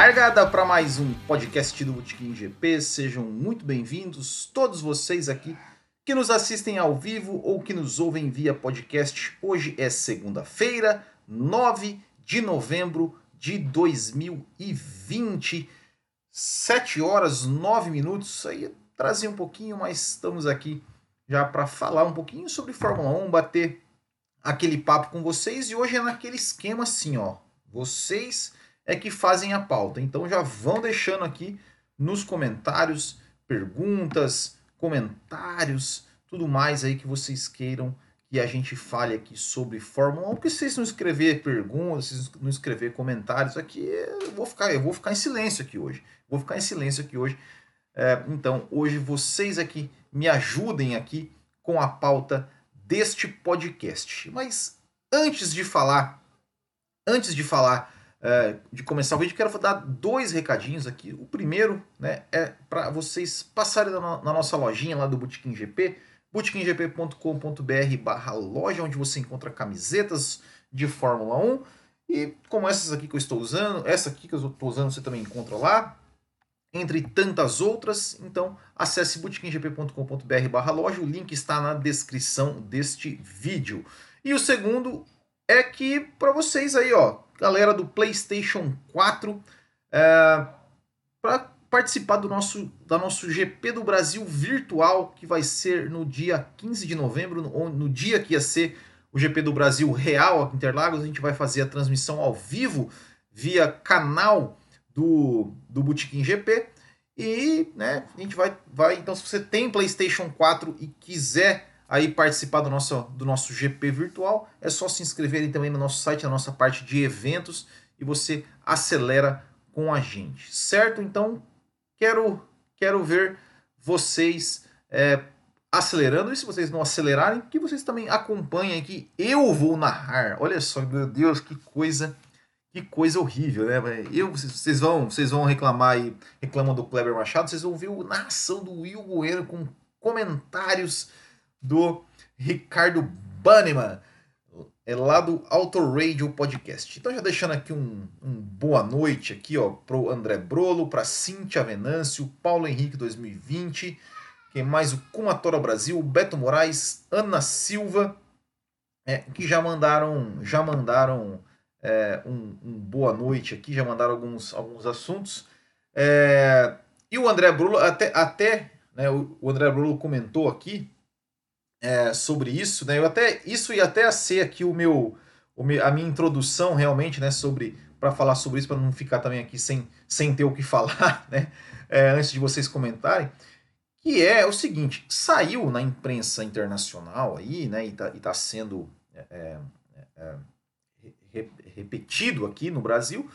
Largada para mais um podcast do Botequim GP. Sejam muito bem-vindos, todos vocês aqui que nos assistem ao vivo ou que nos ouvem via podcast. Hoje é segunda-feira, 9 de novembro de 2020, 7 horas 9 minutos. Aí trazia um pouquinho, mas estamos aqui já para falar um pouquinho sobre Fórmula 1, bater aquele papo com vocês e hoje é naquele esquema assim, ó. Vocês é que fazem a pauta. Então já vão deixando aqui nos comentários perguntas, comentários, tudo mais aí que vocês queiram que a gente fale aqui sobre Fórmula 1. Porque se vocês não escrever perguntas, se não escrever comentários aqui, eu vou ficar, eu vou ficar em silêncio aqui hoje. Vou ficar em silêncio aqui hoje. É, então, hoje vocês aqui me ajudem aqui com a pauta deste podcast. Mas antes de falar, antes de falar é, de começar o vídeo, quero dar dois recadinhos aqui. O primeiro né, é para vocês passarem na, na, nossa lojinha lá do Botequim GP, botequimgp.com.br barra loja, onde você encontra camisetas de Fórmula 1. E como essas aqui que eu estou usando, essa aqui que eu estou usando você também encontra lá, entre tantas outras. Então acesse botequimgp.com.br barra loja, o link está na descrição deste vídeo. E o segundo é que para vocês aí, ó, galera do PlayStation 4 é, para participar do nosso, da nosso GP do Brasil virtual, que vai ser no dia 15 de novembro, ou no dia que ia ser o GP do Brasil real aqui em Interlagos. A gente vai fazer a transmissão ao vivo via canal do, do Botequim GP. E né, a gente vai, vai. Então, se você tem PlayStation 4 e quiser aí participar do nosso, do nosso GP virtual, é só se inscreverem também no nosso site, na nossa parte de eventos, e você acelera com a gente, certo? Então, quero, quero ver vocês é, acelerando, e se vocês não acelerarem, que vocês também acompanhem que eu vou narrar. Olha só, meu Deus, que coisa que coisa horrível, né? Eu, vocês vão, vocês vão reclamar e reclamam do Kleber Machado, vocês vão ver a narração do Will Bueno com comentários do Ricardo Banneman, é lá do Auto Radio Podcast. Então já deixando aqui um, um boa noite aqui, ó, pro André Brolo, para Cintia Venâncio, Paulo Henrique 2020, quem mais? O Kumatora Brasil, Beto Moraes, Ana Silva, é, que já mandaram, já mandaram é, um, um, boa noite aqui, já mandaram alguns, alguns assuntos. É, e o André Brulo, até, até né, o André Brulo comentou aqui é, sobre isso, né? Eu até isso ia até ser aqui o meu, o meu a minha introdução realmente, né? Sobre para falar sobre isso para não ficar também aqui sem, sem ter o que falar, né? É, antes de vocês comentarem, que é o seguinte: saiu na imprensa internacional aí, né? E está tá sendo é, é, é re, repetido aqui no Brasil,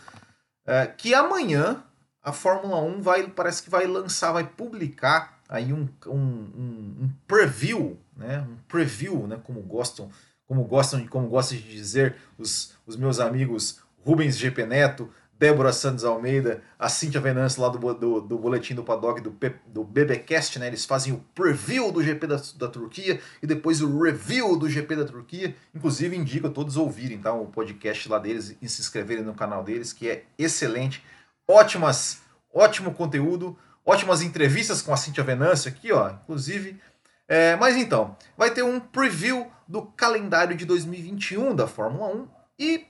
é, que amanhã a Fórmula 1 vai parece que vai lançar, vai publicar aí um, um, um preview né? Um preview, né? Como gostam, como gostam, como gostam de dizer os, os meus amigos Rubens GP Neto, Débora Santos Almeida, a Cintia Venâncio lá do, do, do Boletim do Paddock do, do BBcast, né? Eles fazem o preview do GP da, da Turquia e depois o review do GP da Turquia. Inclusive, indico a todos ouvirem tá? o podcast lá deles e se inscreverem no canal deles, que é excelente. Ótimas, ótimo conteúdo, ótimas entrevistas com a Cintia Venâncio aqui, ó. Inclusive, é, mas então, vai ter um preview do calendário de 2021 da Fórmula 1 e,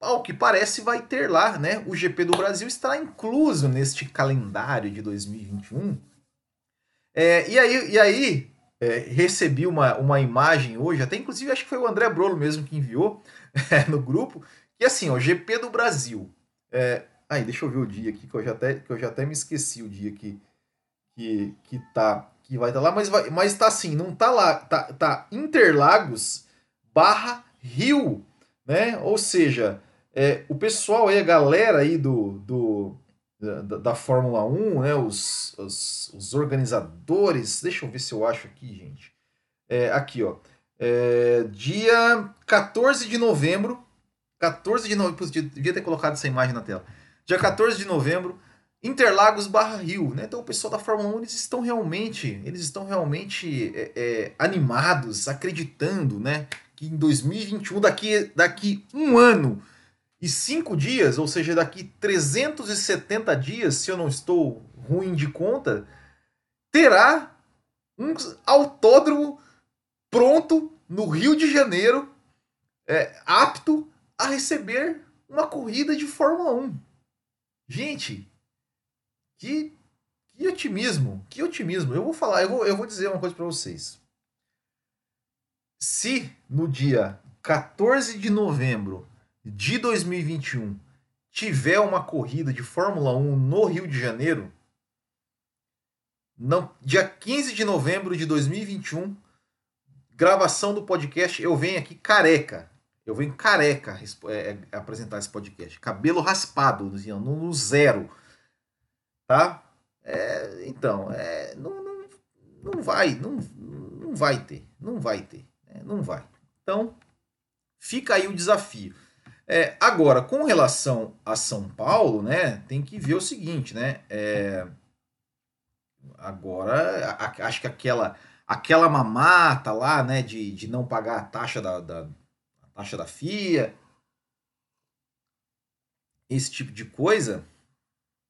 ao que parece, vai ter lá, né? O GP do Brasil estará incluso neste calendário de 2021. É, e aí, e aí é, recebi uma, uma imagem hoje, até inclusive acho que foi o André Brolo mesmo que enviou no grupo, que assim, ó, GP do Brasil. É, aí, deixa eu ver o dia aqui, que eu já até, que eu já até me esqueci o dia que, que, que tá que vai estar tá lá, mas, vai, mas tá assim, não tá lá, tá, tá Interlagos barra Rio, né? Ou seja, é, o pessoal aí, a galera aí do, do da, da Fórmula 1, né? Os, os, os, organizadores, deixa eu ver se eu acho aqui, gente. É, aqui, ó. É, dia 14 de novembro, 14 de novembro, devia ter colocado essa imagem na tela. Dia 14 de novembro, Interlagos barra Rio, né? Então o pessoal da Fórmula 1 eles estão realmente, eles estão realmente é, é, animados, acreditando, né? Que em 2021, daqui, daqui um ano, e cinco dias, ou seja, daqui 370 dias, se eu não estou ruim de conta, terá um autódromo pronto no Rio de Janeiro, é, apto a receber uma corrida de Fórmula 1. Gente, que, que otimismo, que otimismo. Eu vou falar, eu vou, eu vou dizer uma coisa para vocês. Se no dia 14 de novembro de 2021 tiver uma corrida de Fórmula 1 no Rio de Janeiro, não, dia 15 de novembro de 2021, gravação do podcast, eu venho aqui careca. Eu venho careca é, é, apresentar esse podcast. Cabelo raspado, no, no zero. Tá? É, então, é, não, não, não vai, não, não vai ter. Não vai ter. Né? Não vai. Então, fica aí o desafio. É, agora, com relação a São Paulo, né, tem que ver o seguinte, né? É, agora, a, acho que aquela, aquela mamata lá, né, de, de não pagar a taxa da, da a taxa da FIA, esse tipo de coisa,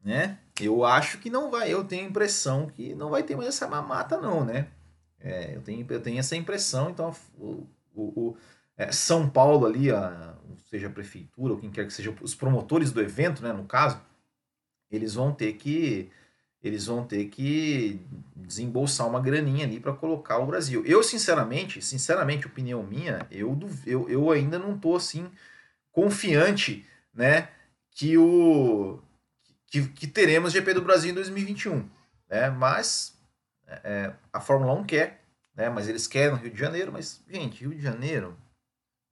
né? Eu acho que não vai, eu tenho a impressão que não vai ter mais essa mamata, não, né? É, eu, tenho, eu tenho essa impressão, então o, o, o é, São Paulo ali, a, seja a prefeitura ou quem quer que seja, os promotores do evento, né, no caso, eles vão ter que eles vão ter que desembolsar uma graninha ali para colocar o Brasil. Eu, sinceramente, sinceramente, opinião minha, eu, eu, eu ainda não tô assim confiante, né, que o que, que teremos GP do Brasil em 2021, né? Mas é, é, a Fórmula 1 quer, né? Mas eles querem no Rio de Janeiro, mas gente, Rio de Janeiro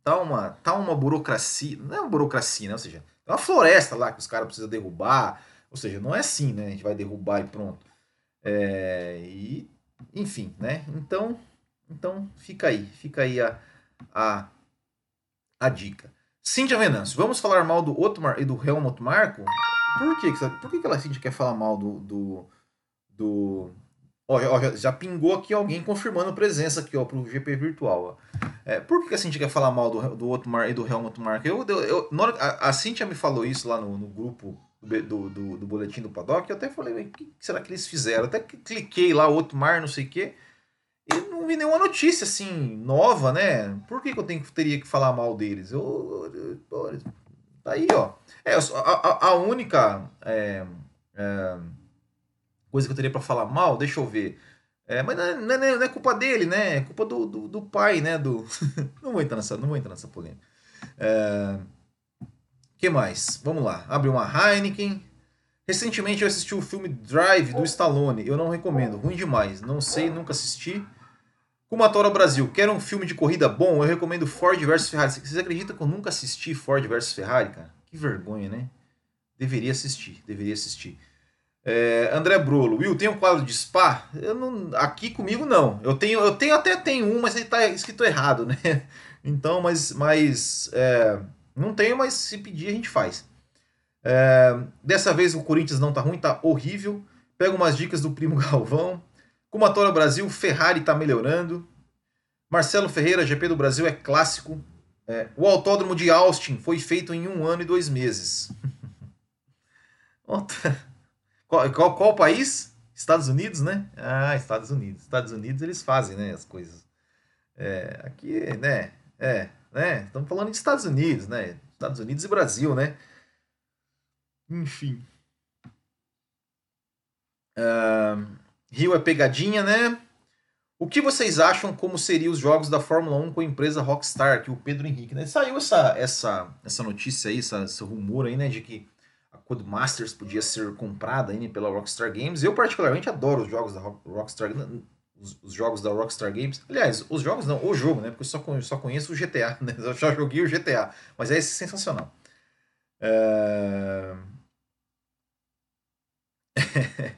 tá uma, tá uma burocracia, não é uma burocracia, né? Ou seja, é uma floresta lá que os caras precisam derrubar, ou seja, não é assim, né? A gente vai derrubar e pronto. É, e, enfim, né? Então, então fica aí, fica aí a, a, a dica. Cíntia Venâncio, vamos falar mal do Otmar e do Helmut Marko? Por que, por que, que ela Cíntia quer falar mal do, do, do Ó, ó, já, já, pingou aqui alguém confirmando presença aqui, ó, pro GP virtual. Ó. É, por que a Cintia quer falar mal do, do Otmar e do Helmut Marko? Eu, eu, eu, a, a Cintia me falou isso lá no, no grupo do, do, do, boletim do Paddock, eu até falei, o que será que eles fizeram? Até que cliquei lá, Otmar, não sei o quê, e não vi nenhuma notícia, assim, nova, né? Por que, que eu tenho, teria que falar mal deles? Eu, eu, tá aí, ó. É, a, a, única... É, é, coisa que eu teria para falar mal, deixa eu ver. É, mas não é, não, é, não é, culpa dele, né? É culpa do, do, do pai, né? Do... não, vou entrar nessa, não vou entrar nessa polêmica. É... que mais? Vamos lá. Abre uma Heineken. Recentemente eu assisti o filme Drive do Stallone. Eu não recomendo. Ruim demais. Não sei, nunca assisti. Kumatora Brasil. Quer um filme de corrida bom? Eu recomendo Ford vs Ferrari. Vocês acreditam que eu nunca assisti Ford vs Ferrari, cara? Que vergonha, né? Deveria assistir. Deveria assistir. É, André Brolo, Will, tem um quadro de spa? Eu não, aqui comigo não. Eu tenho, eu tenho até tenho um, mas ele está escrito errado, né? Então, mas, mas é, não tenho, mas se pedir a gente faz. É, dessa vez o Corinthians não tá ruim, tá horrível. Pega umas dicas do primo Galvão. Kumatora Brasil, Ferrari tá melhorando. Marcelo Ferreira, GP do Brasil é clássico. É, o autódromo de Austin foi feito em um ano e dois meses. Qual, qual, qual país? Estados Unidos, né? Ah, Estados Unidos. Estados Unidos eles fazem, né, as coisas. É, aqui, né? É, né? Estamos falando de Estados Unidos, né? Estados Unidos e Brasil, né? Enfim. Uh, Rio é pegadinha, né? O que vocês acham como seriam os jogos da Fórmula 1 com a empresa Rockstar, que o Pedro Henrique, né? Saiu essa, essa, essa notícia aí, essa, esse rumor aí, né, de que Codemasters podia ser comprada ainda pela Rockstar Games. Eu particularmente adoro os jogos da Rockstar os, os, jogos da Rockstar Games. Aliás, os jogos não, o jogo, né? Porque eu só, só conheço o GTA, né? Eu já joguei o GTA, mas é sensacional. É...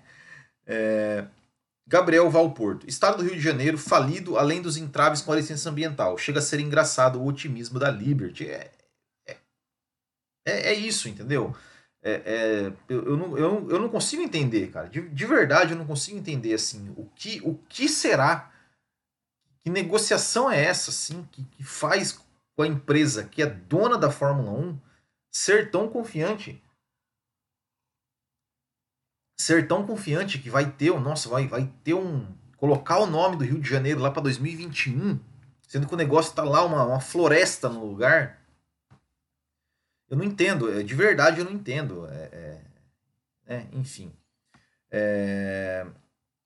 é... Gabriel Valporto. Estado do Rio de Janeiro falido além dos entraves com a licença ambiental. Chega a ser engraçado o otimismo da Liberty. É, é, é, é isso, entendeu? é, é, eu, não, eu, eu não consigo entender, cara. De, de verdade, eu não consigo entender assim o que, o que será, que negociação é essa, assim, que, que faz com a empresa que é dona da Fórmula 1 ser tão confiante. Ser tão confiante que vai ter, nossa, vai, vai ter um. Colocar o nome do Rio de Janeiro lá para 2021, sendo que o negócio tá lá, uma, uma floresta no lugar. Eu não entendo, é, de verdade eu não entendo. É, é, é enfim.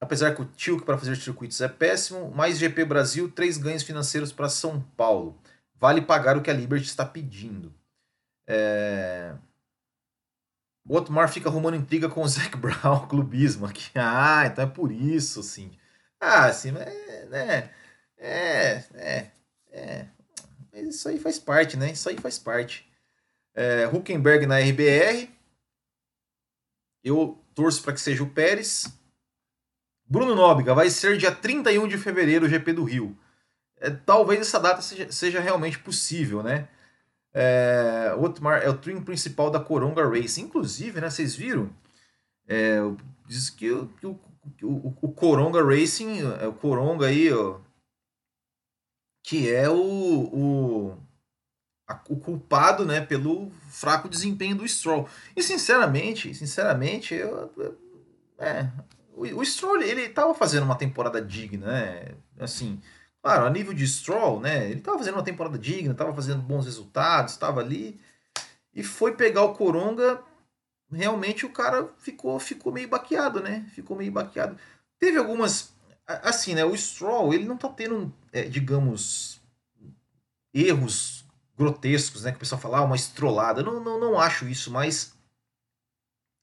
Apesar que o Tilk para fazer circuitos é péssimo, mais GP Brasil, três ganhos financeiros para São Paulo. Vale pagar o que a Liberty está pedindo. É... O Otmar fica arrumando intriga com o Zac Brown, clubismo aqui. Ah, então é por isso, sim. Ah, assim, né? É, é, é. Isso aí faz parte, né? Isso aí faz parte. É, Huckenberg na RBR. Eu torço para que seja o Pérez. Bruno Nóbrega, vai ser dia 31 de fevereiro o GP do Rio. É, talvez essa data seja, seja realmente possível, né? É, Otmar é o trim principal da Coronga Race. Inclusive, né, vocês viram? É, diz que, o, que o, o, o, Coronga Racing, é o Coronga aí, ó, que é o, o, a, o culpado né, pelo fraco desempenho do Stroll. E sinceramente, sinceramente, eu, é, o, o Stroll ele estava fazendo uma temporada digna, né? Assim, Claro, a nível de Stroll, né? Ele estava fazendo uma temporada digna, estava fazendo bons resultados, estava ali. E foi pegar o Coronga, realmente o cara ficou, ficou meio baqueado, né? Ficou meio baqueado. Teve algumas. Assim, né? O Stroll, ele não tá tendo, é, digamos, erros grotescos, né? Que o pessoal fala, ah, uma estrolada. Não, não, não acho isso, mas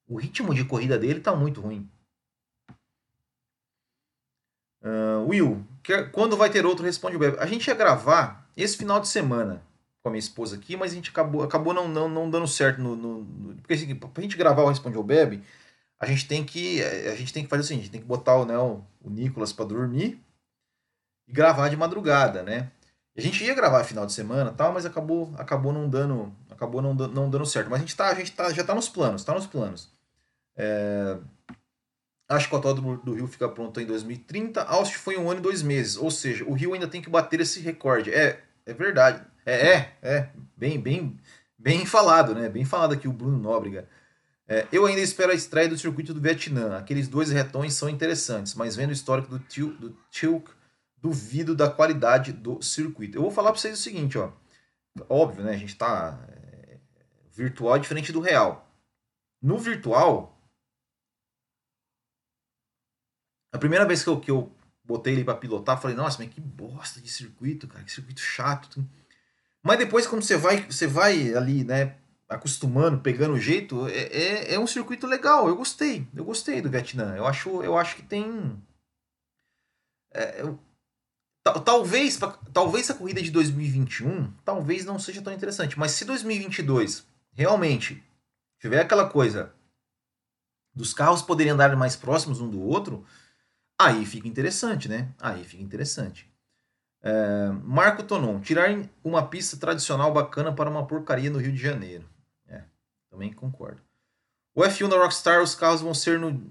o ritmo de corrida dele tá muito ruim. Uh, Will, quando vai ter outro Responde o Bebe? A gente ia gravar esse final de semana com a minha esposa aqui, mas a gente acabou, acabou não, não, não dando certo no, no, no porque assim, pra gente gravar o Responde o Bebe, a gente tem que a gente tem que fazer o seguinte, a gente tem que botar o, né, o, o Nicolas para dormir e gravar de madrugada, né? A gente ia gravar final de semana, tal, mas acabou acabou não dando acabou não, não dando certo. Mas a gente tá a gente tá já tá nos planos, tá nos planos. É, Acho que o Autódromo do Rio fica pronto em 2030. Austin foi um ano e dois meses. Ou seja, o Rio ainda tem que bater esse recorde. É, é verdade. É, é, é. Bem, bem, bem falado, né? Bem falado aqui o Bruno Nóbrega. É, eu ainda espero a estreia do circuito do Vietnã. Aqueles dois retões são interessantes, mas vendo o histórico do Tilk, do Tilk duvido da qualidade do circuito. Eu vou falar para vocês o seguinte, ó. Óbvio, né? A gente tá é, virtual é diferente do real. No virtual, A primeira vez que eu, que eu botei ele para pilotar, falei, nossa, mas que bosta de circuito, cara, que circuito chato. Mas depois, quando você vai, você vai ali, né, acostumando, pegando o jeito, é, é, é, um circuito legal. Eu gostei, eu gostei do Vietnã. Eu acho, eu acho que tem. É, eu, talvez, talvez a corrida de 2021 talvez não seja tão interessante, mas se 2022 realmente tiver aquela coisa dos carros poderem andar mais próximos um do outro, Aí fica interessante, né? Aí fica interessante. É, Marco Tonon, tirar uma pista tradicional bacana para uma porcaria no Rio de Janeiro. É, também concordo. O F1 da Rockstar, os carros vão ser no,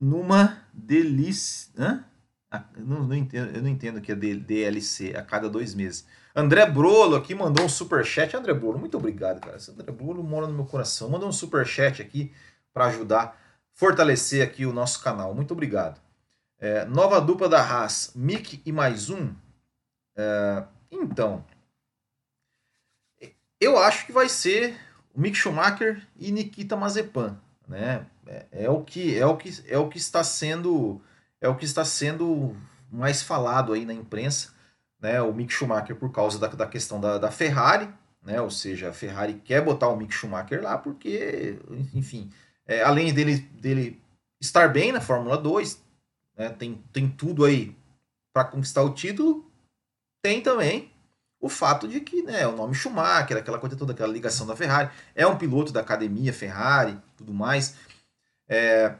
numa delícia. Hã? Não, não entendo, eu não entendo o que é DLC a cada dois meses. André Brolo aqui mandou um super chat. André Brolo, muito obrigado, cara. Esse André Brolo mora no meu coração. Mandou um super chat aqui para ajudar, fortalecer aqui o nosso canal. Muito obrigado. É, nova dupla da Haas, Mick e mais um. É, então, eu acho que vai ser o Mick Schumacher e Nikita Mazepan, né? É, é, o que é o que é o que está sendo é o que está sendo mais falado aí na imprensa, né? O Mick Schumacher por causa da, da questão da, da Ferrari, né? Ou seja, a Ferrari quer botar o Mick Schumacher lá porque, enfim, é, além dele dele estar bem na Fórmula 2, né, tem, tem tudo aí para conquistar o título, tem também o fato de que né, o nome Schumacher, aquela coisa toda, aquela ligação da Ferrari, é um piloto da academia Ferrari, tudo mais. É,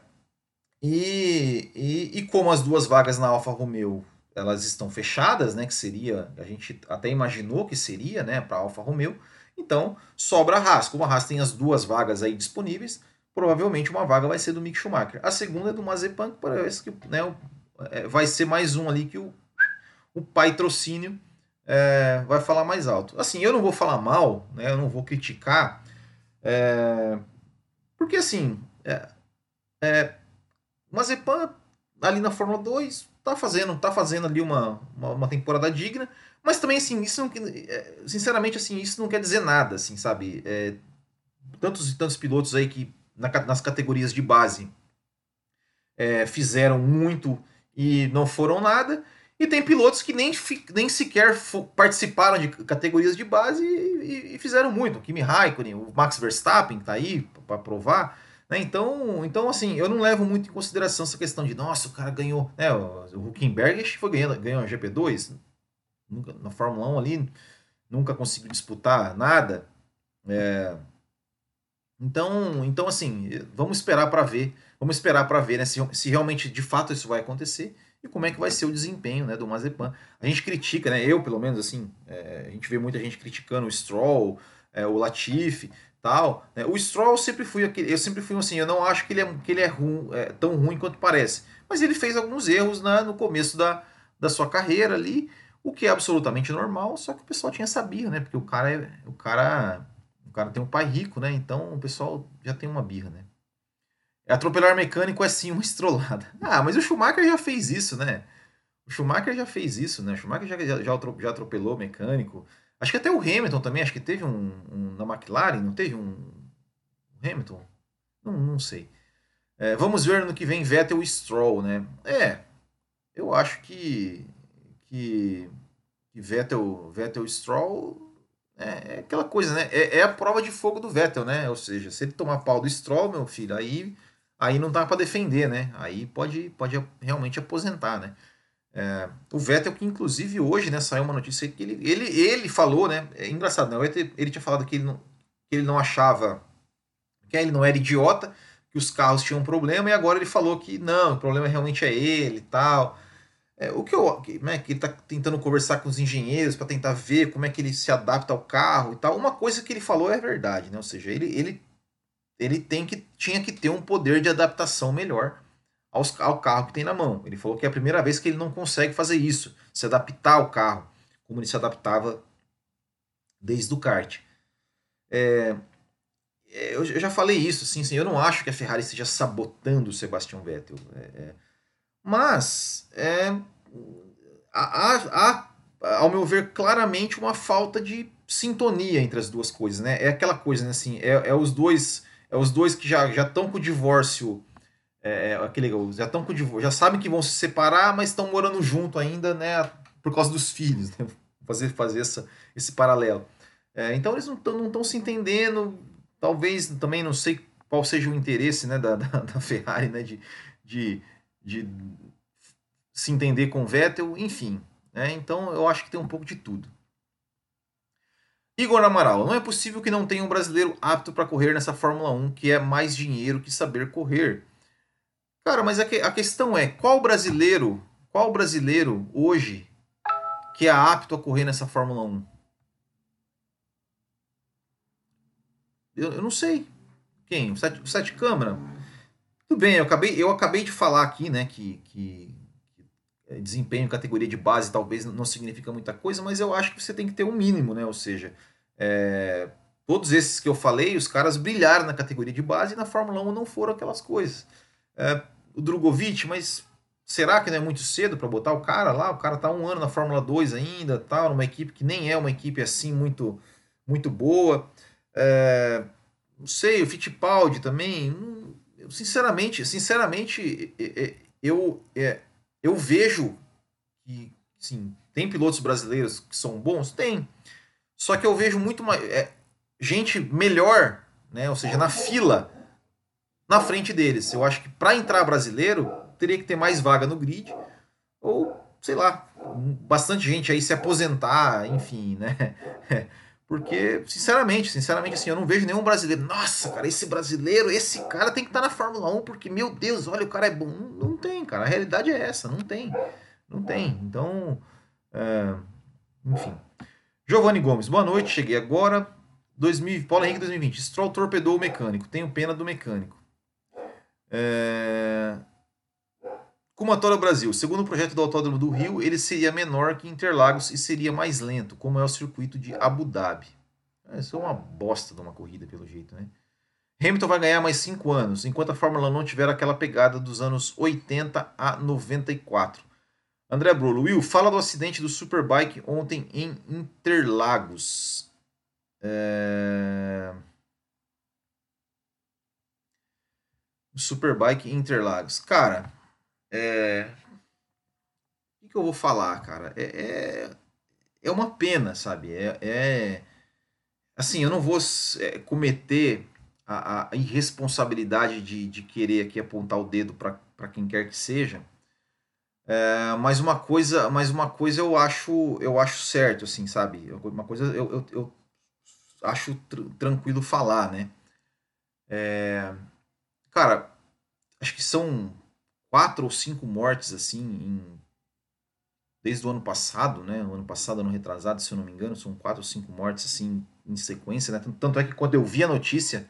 e, e, e, como as duas vagas na Alfa Romeo elas estão fechadas, né, que seria, a gente até imaginou que seria, né, para a Alfa Romeo, então sobra a Haas. Como a Haas tem as duas vagas aí disponíveis, provavelmente uma vaga vai ser do Mick Schumacher. A segunda é do Mazepan, que parece que né, é, vai ser mais um ali que o, o patrocínio é, vai falar mais alto. Assim, eu não vou falar mal, né, eu não vou criticar, É, porque assim, é, é, Mazepan ali na Fórmula 2 tá fazendo, tá fazendo ali uma, uma, uma temporada digna, mas também assim, isso não, é, sinceramente assim, isso não quer dizer nada, assim, sabe? É, tantos e tantos pilotos aí que na, nas categorias de base é, fizeram muito e não foram nada. E tem pilotos que nem, nem sequer participaram de categorias de base e, e, e fizeram muito. O Kimi Raikkonen, o Max Verstappen tá aí para provar. Né? Então, então, assim, eu não levo muito em consideração essa questão de, nossa, o cara ganhou. Né? O Huckenberg foi ganhando, ganhou a GP2, nunca, na Fórmula 1 ali, nunca conseguiu disputar nada. É, então, então, assim, vamos esperar para ver. Vamos esperar para ver né, se, se realmente de fato isso vai acontecer e como é que vai ser o desempenho né, do Mazepan. A gente critica, né, eu pelo menos, assim, é, a gente vê muita gente criticando o Stroll, é, o Latifi, tal. Né? O Stroll sempre fui aquele, eu sempre fui assim, eu não acho que ele é, que ele é, rum, é tão ruim quanto parece, mas ele fez alguns erros né, no começo da, da sua carreira ali, o que é absolutamente normal, só que o pessoal tinha sabia, né? Porque o cara é, o cara, cara tem um pai rico, né? Então o pessoal já tem uma birra, né? Atropelar mecânico é sim uma estrolada. Ah, mas o Schumacher já fez isso, né? O Schumacher já fez isso, né? O Schumacher já, já, já atropelou mecânico. Acho que até o Hamilton também, acho que teve um, um na McLaren, não teve um Hamilton? Não, não sei. É, vamos ver no que vem Vettel e Stroll, né? É, eu acho que que, que Vettel, Vettel e Stroll é, é, aquela coisa, né? É, é, a prova de fogo do Vettel, né? Ou seja, se ele tomar pau do Stroll, meu filho, aí aí não dá para defender, né? Aí pode, pode realmente aposentar, né? É, o Vettel, que inclusive hoje né, saiu uma notícia que ele, ele, ele falou, né? É engraçado, não, ele, ele tinha falado que ele, não, que ele não achava, que ele não era idiota, que os carros tinham problema, e agora ele falou que não, o problema realmente é ele e tal. É, o que eu. Né, que ele está tentando conversar com os engenheiros para tentar ver como é que ele se adapta ao carro e tal. Uma coisa que ele falou é verdade, né? Ou seja, ele, ele ele tem que, tinha que ter um poder de adaptação melhor aos, ao carro que tem na mão. Ele falou que é a primeira vez que ele não consegue fazer isso, se adaptar ao carro, como ele se adaptava desde o kart. É, é eu, já falei isso, sim, sim, eu não acho que a Ferrari esteja sabotando o Sebastian Vettel. É, é, mas é, há, há, ao meu ver, claramente uma falta de sintonia entre as duas coisas, né? É aquela coisa, né? Assim, é, é os dois é os dois que já já estão com o divórcio é, é aquele já estão com o divórcio, já sabem que vão se separar, mas estão morando junto ainda, né, por causa dos filhos, né? fazer fazer essa, esse paralelo. É, então eles não estão se entendendo, talvez também não sei qual seja o interesse, né, da, da, da Ferrari, né, de, de, de se entender com o Vettel, enfim. Né? Então eu acho que tem um pouco de tudo. Igor Amaral, não é possível que não tenha um brasileiro apto para correr nessa Fórmula 1 que é mais dinheiro que saber correr. Cara, mas a, que, a questão é, qual brasileiro, qual brasileiro hoje que é apto a correr nessa Fórmula 1? Eu, eu não sei. Quem? O Sete, o Sete Câmara? Tudo bem, eu acabei, eu acabei de falar aqui, né, que, que é, desempenho em categoria de base talvez não significa muita coisa, mas eu acho que você tem que ter um mínimo, né? Ou seja, é, todos esses que eu falei, os caras brilharam na categoria de base e na Fórmula 1 não foram aquelas coisas. É, o Drogovic, mas será que não é muito cedo para botar o cara lá? O cara tá um ano na Fórmula 2 ainda, tal, numa equipe que nem é uma equipe assim muito, muito boa. É, não sei, o Fittipaldi também. Sinceramente, sinceramente, eu, é, eu vejo que, sim, tem pilotos brasileiros que são bons? Tem. Só que eu vejo muito mais. É, gente melhor, né? Ou seja, na fila, na frente deles. Eu acho que para entrar brasileiro, teria que ter mais vaga no grid. Ou, sei lá, bastante gente aí se aposentar, enfim, né? Porque, sinceramente, sinceramente, assim, eu não vejo nenhum brasileiro. Nossa, cara, esse brasileiro, esse cara tem que estar tá na Fórmula 1, porque, meu Deus, olha, o cara é bom. Não, não tem, cara. A realidade é essa, não tem. Não tem. Então, é, enfim. Giovanni Gomes, boa noite, cheguei agora. 2000, Paulo Henrique 2020. Stroll torpedou o mecânico. Tenho pena do mecânico. É... Kumatora Brasil. Segundo o projeto do Autódromo do Rio, ele seria menor que Interlagos e seria mais lento, como é o circuito de Abu Dhabi. Isso é uma bosta de uma corrida, pelo jeito, né? Hamilton vai ganhar mais 5 anos, enquanto a Fórmula 1 não tiver aquela pegada dos anos 80 a 94. André Brulo, Will, fala do acidente do Superbike ontem em Interlagos. É... Superbike Interlagos. Cara, é... o que, eu vou falar, cara? É, é, é uma pena, sabe? É, é... Assim, eu não vou é, cometer a, a irresponsabilidade de, de querer aqui apontar o dedo para quem quer que seja. É, mas uma coisa, mas uma coisa eu acho, eu acho certo, assim, sabe? Uma coisa eu, eu, eu acho tr tranquilo falar, né? É, cara, acho que são quatro ou cinco mortes assim em, desde o ano passado, né? O ano passado, ano retrasado, se eu não me engano, são quatro ou cinco mortes assim em sequência, né? Tanto é que quando eu vi a notícia,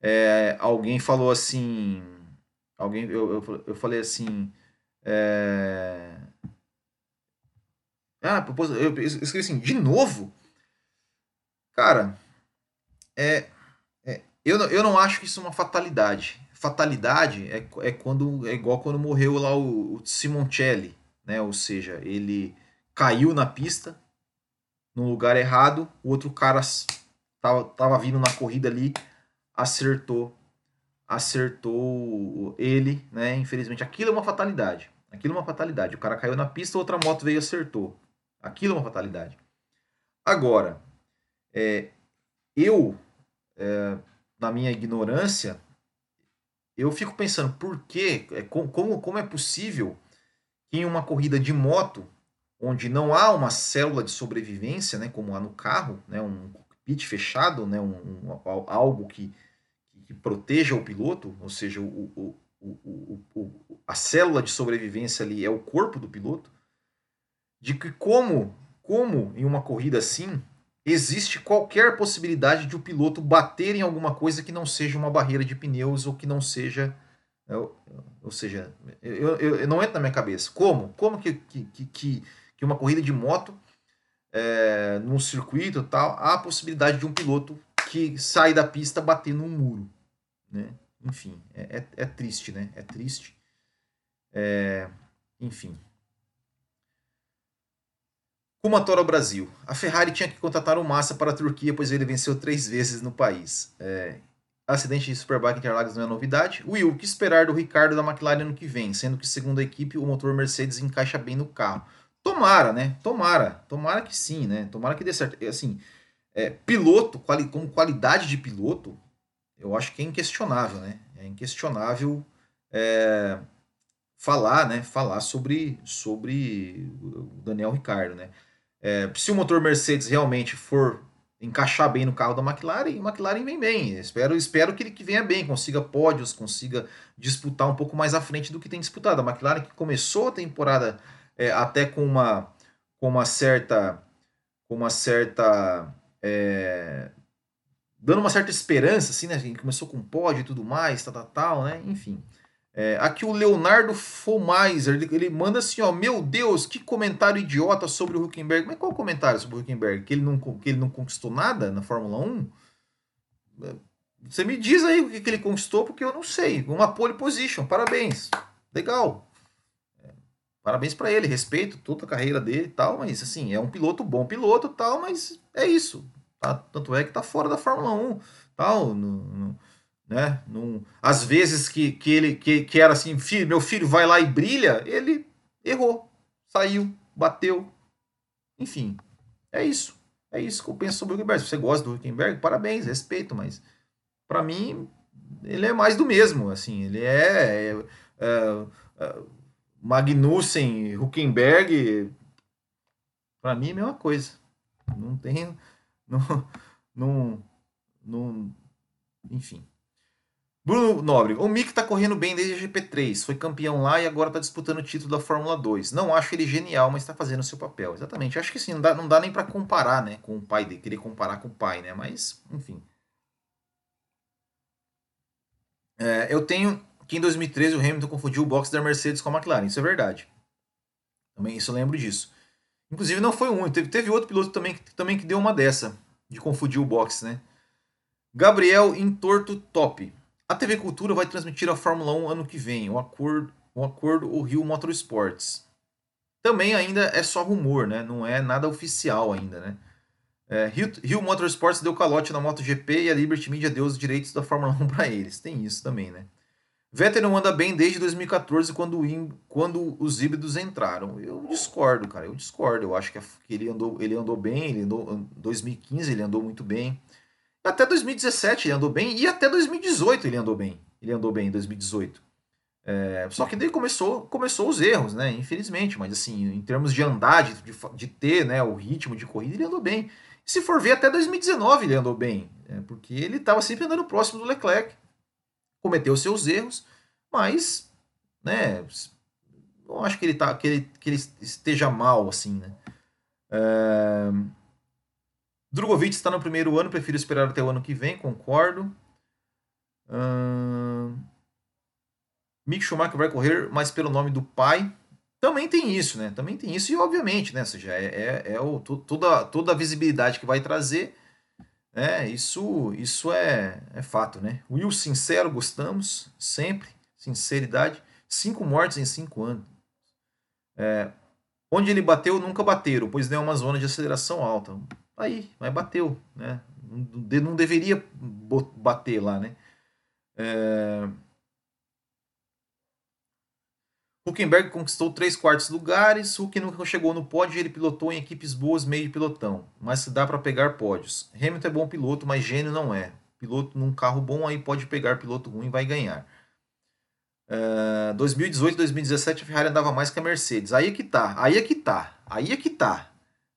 é, alguém falou assim, alguém, eu, eu, eu falei assim, é, ah, eu escrevi assim, de novo? Cara, é, é, eu, eu não acho que isso é uma fatalidade. Fatalidade é, é quando é igual quando morreu lá o, o Simoncelli, né? Ou seja, ele caiu na pista no lugar errado, o outro cara tava, tava vindo na corrida ali, acertou acertou ele, né? Infelizmente, aquilo é uma fatalidade. Aquilo é uma fatalidade. O cara caiu na pista, outra moto veio e acertou. Aquilo é uma fatalidade. Agora, é, eu, é, na minha ignorância, eu fico pensando por que, é, como, como é possível que em uma corrida de moto, onde não há uma célula de sobrevivência, né, como há no carro, né, um cockpit fechado, né, um, um algo que que proteja o piloto, ou seja, o, o, o, o, a célula de sobrevivência ali é o corpo do piloto, de que como, como em uma corrida assim, existe qualquer possibilidade de o piloto bater em alguma coisa que não seja uma barreira de pneus ou que não seja. Ou, ou seja, eu, eu, eu, não entra na minha cabeça. Como? Como que, que, que, que uma corrida de moto, é, num circuito tal, há a possibilidade de um piloto que sai da pista bater num muro? Né? Enfim, é, é, é, triste, né? É triste. É, enfim. Kumatora Brasil. A Ferrari tinha que contratar o Massa para a Turquia, pois ele venceu três vezes no país. É, acidente de Superbike Interlagos não é novidade. Will, o que esperar do Ricardo da McLaren no que vem? Sendo que, segundo a equipe, o motor Mercedes encaixa bem no carro. Tomara, né? Tomara. Tomara que sim, né? Tomara que dê certo. Assim, é, piloto, quali, como qualidade de piloto, eu acho que é inquestionável, né? É inquestionável é, falar, né? Falar sobre, sobre o Daniel Ricardo, né? É, se o motor Mercedes realmente for encaixar bem no carro da McLaren, a McLaren vem bem. Espero, espero que ele que venha bem, consiga pódios, consiga disputar um pouco mais à frente do que tem disputado. A McLaren que começou a temporada é, até com uma, com uma certa, com uma certa é, dando uma certa esperança, assim, né? Começou com pódio e tudo mais, tal, tal, tal, né? Enfim. É, aqui o Leonardo Fomizer, ele, ele, manda assim, ó, meu Deus, que comentário idiota sobre o Huckenberg. Mas qual comentário sobre o Huckenberg? Que ele não, que ele não conquistou nada na Fórmula 1? É, você me diz aí o que, que ele conquistou, porque eu não sei. Uma pole position, parabéns. Legal. É, parabéns para ele, respeito toda a carreira dele e tal, mas assim, é um piloto bom piloto tal, mas é isso. Tá? Tanto é que tá fora da Fórmula 1. Tal, no, no, né? Num, às vezes que, que ele que, que era assim, filho, meu filho vai lá e brilha, ele errou, saiu, bateu. Enfim, é isso. É isso que eu penso sobre o Huckenberg. Se você gosta do Huckenberg, parabéns, respeito, mas para mim ele é mais do mesmo. Assim, ele é, é, é, é Magnussen, Huckenberg, para mim é a mesma coisa. Não tem não, não, não, enfim. Bruno Nobre, o Mick tá correndo bem desde a GP3, foi campeão lá e agora tá disputando o título da Fórmula 2. Não acho ele genial, mas tá fazendo o seu papel. Exatamente. Acho que sim, não dá, não dá nem para comparar, né, com o pai dele, querer comparar com o pai, né, mas, enfim. É, eu tenho que em 2013 o Hamilton confundiu o box da Mercedes com a McLaren, isso é verdade. Também isso eu lembro disso. Inclusive não foi um, teve, teve outro piloto também que, também que deu uma dessa. de confundir o box, né? Gabriel Entorto Top. A TV Cultura vai transmitir a Fórmula 1 ano que vem, o acordo, o acordo o Rio Motorsports. Também ainda é só rumor, né? Não é nada oficial ainda, né? É, Rio, Rio Motorsports deu calote na MotoGP e a Liberty Media deu os direitos da Fórmula 1 para eles. Tem isso também, né? Vettel não anda bem desde 2014, quando, quando os híbridos entraram. Eu discordo, cara. Eu discordo. Eu acho que ele andou, ele andou bem. Ele andou, 2015 ele andou muito bem. Até 2017 ele andou bem. E até 2018 ele andou bem. Ele andou bem em 2018. É, só que daí começou, começou os erros, né? Infelizmente. Mas assim, em termos de andar, de, de ter né, o ritmo de corrida, ele andou bem. Se for ver, até 2019 ele andou bem. É, porque ele estava sempre andando próximo do Leclerc cometeu seus erros, mas, né, não acho que ele, tá, que ele, que ele esteja mal, assim, né. É... Drogovic está no primeiro ano, prefiro esperar até o ano que vem, concordo. Uh... Mick Schumacher vai correr, mas pelo nome do pai. Também tem isso, né? Também tem isso, e obviamente, né? Ou seja, é, é, é o, toda, toda a visibilidade que vai trazer é, isso, isso é, é fato, né? Will sincero, gostamos, sempre, sinceridade. Cinco mortes em cinco anos. É, onde ele bateu, nunca bateram, pois não é uma zona de aceleração alta. Aí, mas bateu, né? Não deveria bater lá, né? É, Huckenberg conquistou três quartos lugares. Huck nunca chegou no pódio ele pilotou em equipes boas, meio de pilotão. Mas se dá para pegar pódios. Hamilton é bom piloto, mas gênio não é. Piloto num carro bom aí pode pegar piloto ruim e vai ganhar. Uh, 2018, 2017 a Ferrari andava mais que a Mercedes. Aí é que tá. Aí é que tá. Aí é que tá.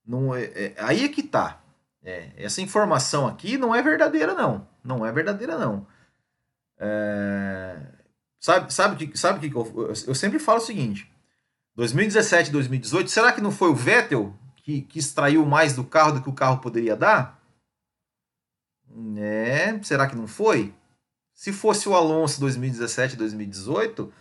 Não é, é aí é que tá. É, essa informação aqui não é verdadeira não. Não é verdadeira não. É, Sabe, sabe que, sabe que eu, eu sempre falo o seguinte: 2017, 2018, será que não foi o Vettel que, que extraiu mais do carro do que o carro poderia dar? É, será que não foi? Se fosse o Alonso 2017, 2018,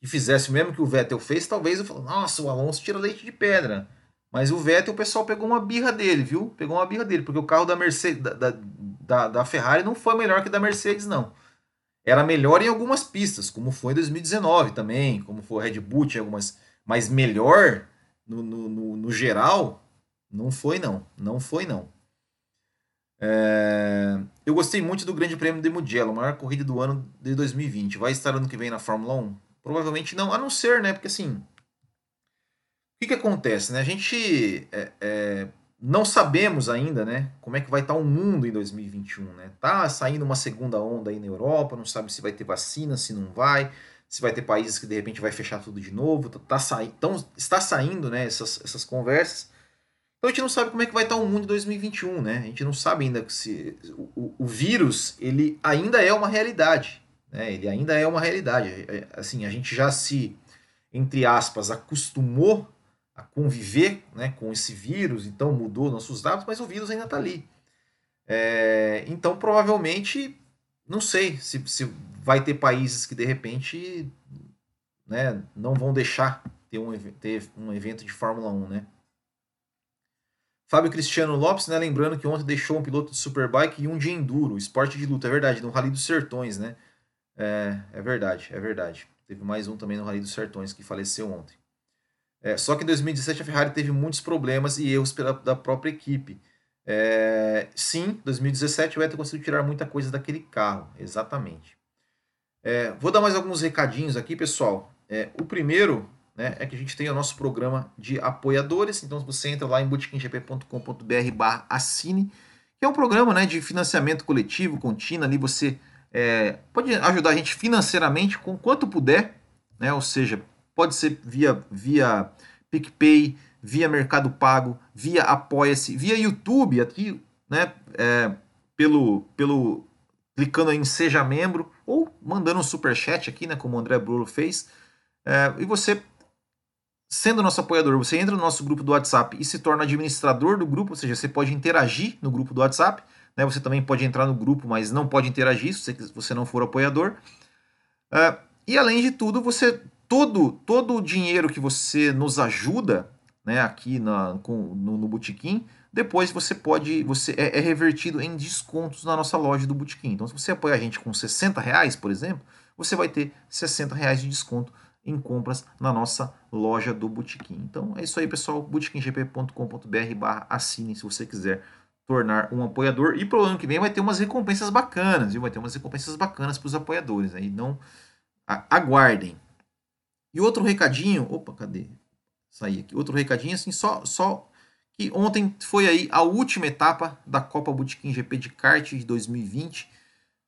que fizesse o mesmo que o Vettel fez, talvez eu falo, nossa, o Alonso tira leite de pedra. Mas o Vettel, o pessoal pegou uma birra dele, viu? Pegou uma birra dele, porque o carro da Mercedes, da, da, da, Ferrari não foi melhor que da Mercedes, não era melhor em algumas pistas, como foi em 2019 também, como foi o Red Bull em algumas, mas melhor no, no, no, no, geral, não foi não, não foi não. É... Eu gostei muito do Grande Prêmio de Mugello, a maior corrida do ano de 2020. Vai estar ano que vem na Fórmula 1? Provavelmente não, a não ser, né? Porque assim, que, que acontece, né? A gente é, é, não sabemos ainda, né, como é que vai estar o mundo em 2021, né? Tá saindo uma segunda onda aí na Europa, não sabe se vai ter vacina, se não vai, se vai ter países que de repente vai fechar tudo de novo, tá, tá sa... então, está saindo, né, essas, essas conversas. Então a gente não sabe como é que vai estar o mundo em 2021, né? A gente não sabe ainda se o, o vírus, ele ainda é uma realidade, né? Ele ainda é uma realidade. É, assim, a gente já se entre aspas acostumou a conviver né, com esse vírus, então mudou nossos dados, mas o vírus ainda está ali. É, então, provavelmente, não sei se, se vai ter países que de repente né, não vão deixar ter um, ter um evento de Fórmula 1, né? Fábio Cristiano Lopes, né, lembrando que ontem deixou um piloto de Superbike e um de Enduro, esporte de luta, é verdade, no Rally dos Sertões, né? É, é verdade, é verdade. Teve mais um também no Rally dos Sertões que faleceu ontem. É, só que em 2017 a Ferrari teve muitos problemas e erros pela, da própria equipe. É, sim, 2017 o Vettel conseguiu tirar muita coisa daquele carro, exatamente. É, vou dar mais alguns recadinhos aqui, pessoal. É, o primeiro né, é que a gente tem o nosso programa de apoiadores. Então, você entra lá em botequimgp.com.br barra assine, que é um programa né, de financiamento coletivo, contínuo. Ali você é, pode ajudar a gente financeiramente com quanto puder, né, ou seja, Pode ser via, via PicPay, via Mercado Pago, via Apoia-se, via YouTube aqui, né? É, pelo, pelo clicando em Seja Membro ou mandando um super chat aqui, né? Como o André Bruno fez. É, e você, sendo nosso apoiador, você entra no nosso grupo do WhatsApp e se torna administrador do grupo, ou seja, você pode interagir no grupo do WhatsApp. Né? Você também pode entrar no grupo, mas não pode interagir se você não for apoiador. É, e além de tudo, você todo, todo o dinheiro que você nos ajuda né, aqui na, com, no, no depois você pode, você é, é, revertido em descontos na nossa loja do Botequim. Então, se você apoia a gente com 60 reais, por exemplo, você vai ter 60 reais de desconto em compras na nossa loja do Botequim. Então é isso aí, pessoal. botequimgp.com.br barra assine se você quiser tornar um apoiador. E pro ano que vem vai ter umas recompensas bacanas? Vai ter umas recompensas bacanas para os apoiadores. Aí não aguardem. E outro recadinho, opa, cadê? Saí aqui. Outro recadinho assim, só só que ontem foi aí a última etapa da Copa Botequim GP de kart de 2020.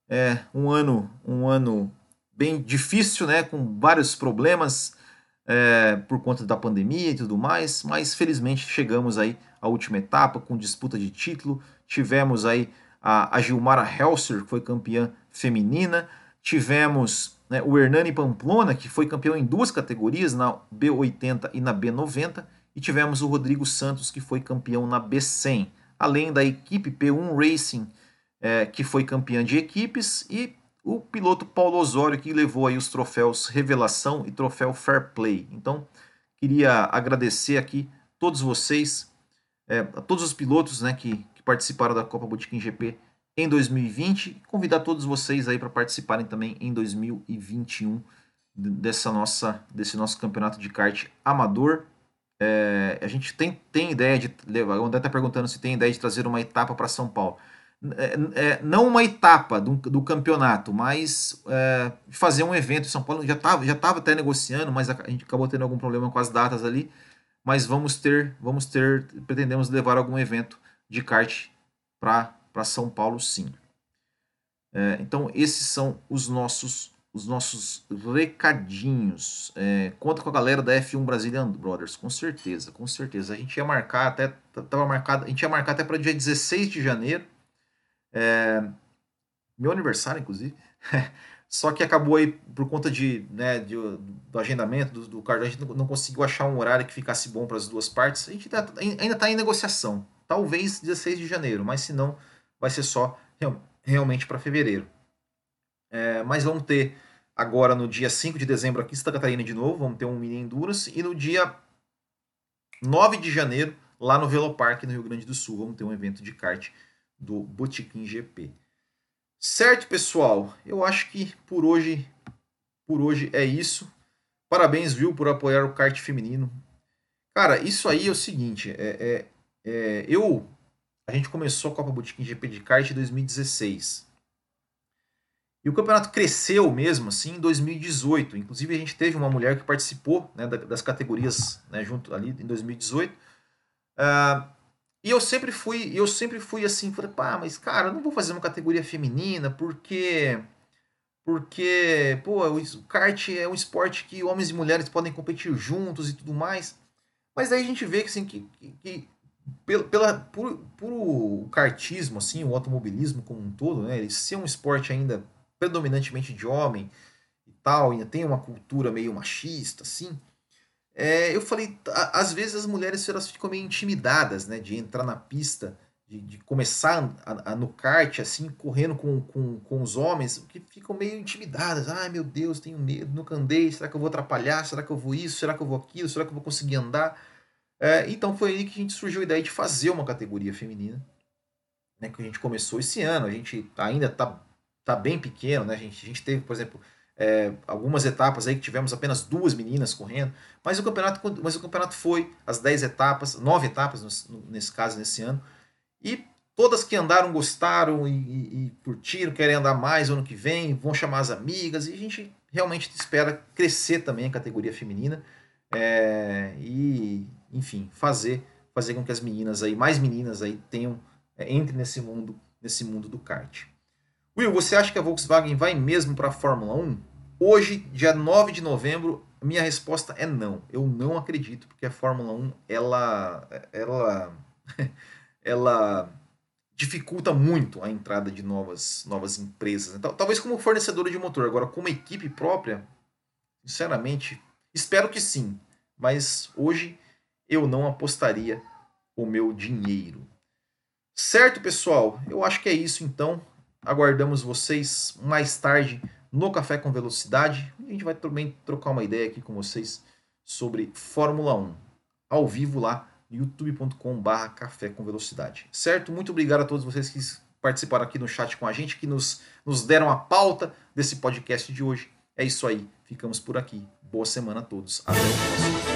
É um ano, um ano bem difícil, né, com vários problemas é, por conta da pandemia e tudo mais, mas felizmente chegamos aí à última etapa com disputa de título. Tivemos aí a, a Gilmara Helser, que foi campeã feminina. Tivemos né, o Hernani Pamplona, que foi campeão em duas categorias, na B80 e na B90. E tivemos o Rodrigo Santos, que foi campeão na B100. Além da equipe P1 Racing, é, que foi campeã de equipes. E o piloto Paulo Osório, que levou aí os troféus Revelação e troféu Fair Play. Então, queria agradecer aqui todos vocês, é, a todos os pilotos né, que, que participaram da Copa Botequim GP em 2020 e convidar todos vocês aí para participarem também em 2021 dessa nossa, desse nosso campeonato de kart amador. É, a gente tem, tem ideia de levar. O André está perguntando se tem ideia de trazer uma etapa para São Paulo é, é, não uma etapa do, do campeonato, mas é, fazer um evento em São Paulo. Já estava já tava até negociando, mas a, a, gente acabou tendo algum problema com as datas ali. Mas vamos ter, vamos ter, pretendemos levar algum evento de kart para São Paulo, sim. É, então esses são os nossos os nossos recadinhos. É, conta com a galera da F1 Brazilian Brothers, com certeza, com certeza. A gente ia marcar até tava marcado, a gente ia marcar até para dia 16 de janeiro é, meu aniversário, inclusive. Só que acabou aí, por conta de, né, de, do agendamento do, do card, a gente não, conseguiu achar um horário que ficasse bom para as duas partes. A gente tá, ainda está em negociação. Talvez 16 de janeiro, mas se não, vai ser só real, realmente para fevereiro. É, mas vamos ter agora no dia 5 de dezembro aqui em Santa Catarina de novo, vamos ter um mini Endurance. E no dia 9 de janeiro, lá no Velopark, no Rio Grande do Sul, vamos ter um evento de kart do Botequim GP. Certo, pessoal? Eu acho que por hoje, por hoje é isso. Parabéns, viu, por apoiar o kart feminino. Cara, isso aí é o seguinte, é, é, é eu, a gente começou a Copa Botequim GP de kart em 2016. E o campeonato cresceu mesmo assim em 2018. Inclusive a gente teve uma mulher que participou né, das categorias né, junto ali em 2018. Uh, e eu sempre fui, eu sempre fui assim, falei, pá, mas cara, eu não vou fazer uma categoria feminina porque porque, pô, o kart é um esporte que homens e mulheres podem competir juntos e tudo mais. Mas aí a gente vê que assim que, que pela, pela por, por o kartismo assim, o automobilismo como um todo, né, ele ser um esporte ainda predominantemente de homem e tal, ainda tem uma cultura meio machista assim. É, eu falei, às vezes as mulheres elas ficam meio intimidadas, né, de entrar na pista, de, de começar a, a, no kart, assim, correndo com, com, com os homens, que ficam meio intimidadas. Ai, meu Deus, tenho medo, nunca andei, será que eu vou atrapalhar? Será que eu vou isso? Será que eu vou aquilo? Será que eu vou conseguir andar? É, então foi aí que a gente surgiu a ideia de fazer uma categoria feminina, né, que a gente começou esse ano. A gente ainda tá, tá bem pequeno, né? A gente, a gente teve, por exemplo, é, algumas etapas aí que tivemos apenas duas meninas correndo, mas o campeonato, mas o campeonato foi as 10 etapas, nove etapas nesse caso, nesse ano, e todas que andaram gostaram e, e, e, curtiram, querem andar mais ano que vem, vão chamar as amigas, e a gente realmente espera crescer também a categoria feminina é, e, enfim, fazer, fazer com que as meninas aí, mais meninas aí tenham, é, entrem nesse mundo, nesse mundo do kart. Will, você acha que a Volkswagen vai mesmo para a Fórmula 1? Hoje, dia 9 de novembro, minha resposta é não. Eu não acredito, porque a Fórmula 1 ela, ela, ela dificulta muito a entrada de novas, novas empresas. Então, talvez como fornecedora de motor. Agora, como equipe própria, sinceramente, espero que sim. Mas hoje eu não apostaria o meu dinheiro. Certo, pessoal? Eu acho que é isso então. Aguardamos vocês mais tarde no Café com Velocidade. A gente vai também trocar uma ideia aqui com vocês sobre Fórmula 1, ao vivo lá youtube.com/barra café com velocidade. Certo? Muito obrigado a todos vocês que participaram aqui no chat com a gente, que nos, nos deram a pauta desse podcast de hoje. É isso aí. Ficamos por aqui. Boa semana a todos. Até o próximo.